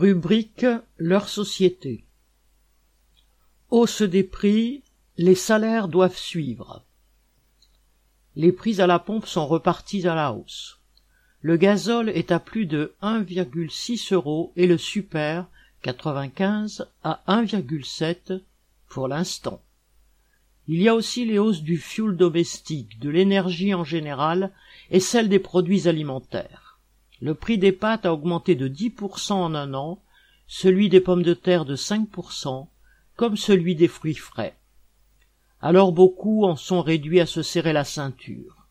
Rubrique Leur société. Hausse des prix, les salaires doivent suivre. Les prix à la pompe sont repartis à la hausse. Le gazole est à plus de 1,6 euros et le super 95 à 1,7 pour l'instant. Il y a aussi les hausses du fioul domestique, de l'énergie en général et celle des produits alimentaires. Le prix des pâtes a augmenté de 10% en un an, celui des pommes de terre de 5%, comme celui des fruits frais. Alors beaucoup en sont réduits à se serrer la ceinture.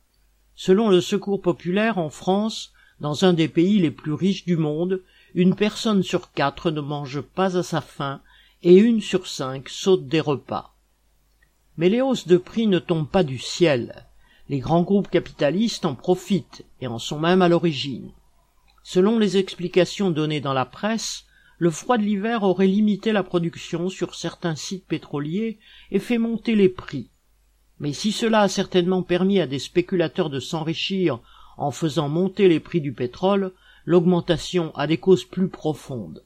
Selon le Secours populaire en France, dans un des pays les plus riches du monde, une personne sur quatre ne mange pas à sa faim et une sur cinq saute des repas. Mais les hausses de prix ne tombent pas du ciel. Les grands groupes capitalistes en profitent et en sont même à l'origine. Selon les explications données dans la presse, le froid de l'hiver aurait limité la production sur certains sites pétroliers et fait monter les prix. Mais si cela a certainement permis à des spéculateurs de s'enrichir en faisant monter les prix du pétrole, l'augmentation a des causes plus profondes.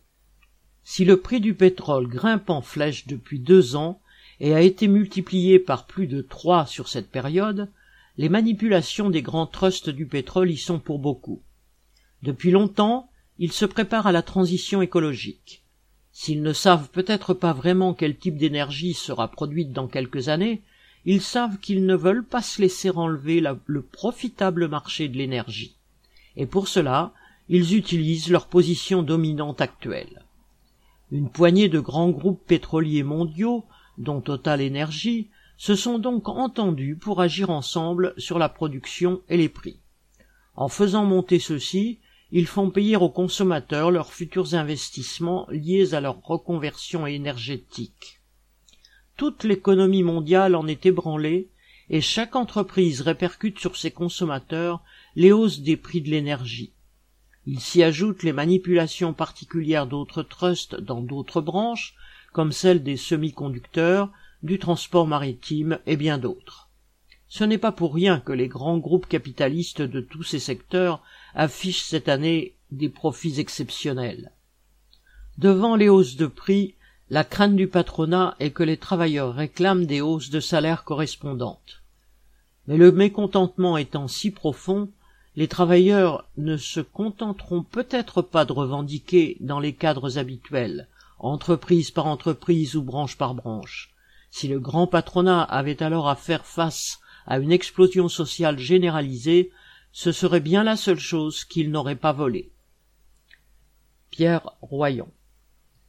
Si le prix du pétrole grimpe en flèche depuis deux ans et a été multiplié par plus de trois sur cette période, les manipulations des grands trusts du pétrole y sont pour beaucoup. Depuis longtemps, ils se préparent à la transition écologique. S'ils ne savent peut-être pas vraiment quel type d'énergie sera produite dans quelques années, ils savent qu'ils ne veulent pas se laisser enlever le profitable marché de l'énergie. Et pour cela, ils utilisent leur position dominante actuelle. Une poignée de grands groupes pétroliers mondiaux, dont Total Energy, se sont donc entendus pour agir ensemble sur la production et les prix. En faisant monter ceux-ci, ils font payer aux consommateurs leurs futurs investissements liés à leur reconversion énergétique. Toute l'économie mondiale en est ébranlée et chaque entreprise répercute sur ses consommateurs les hausses des prix de l'énergie. Il s'y ajoute les manipulations particulières d'autres trusts dans d'autres branches, comme celle des semi-conducteurs, du transport maritime et bien d'autres. Ce n'est pas pour rien que les grands groupes capitalistes de tous ces secteurs affichent cette année des profits exceptionnels. Devant les hausses de prix, la crainte du patronat est que les travailleurs réclament des hausses de salaire correspondantes. Mais le mécontentement étant si profond, les travailleurs ne se contenteront peut-être pas de revendiquer dans les cadres habituels, entreprise par entreprise ou branche par branche. Si le grand patronat avait alors à faire face à une explosion sociale généralisée, ce serait bien la seule chose qu'il n'aurait pas volée. Pierre Royon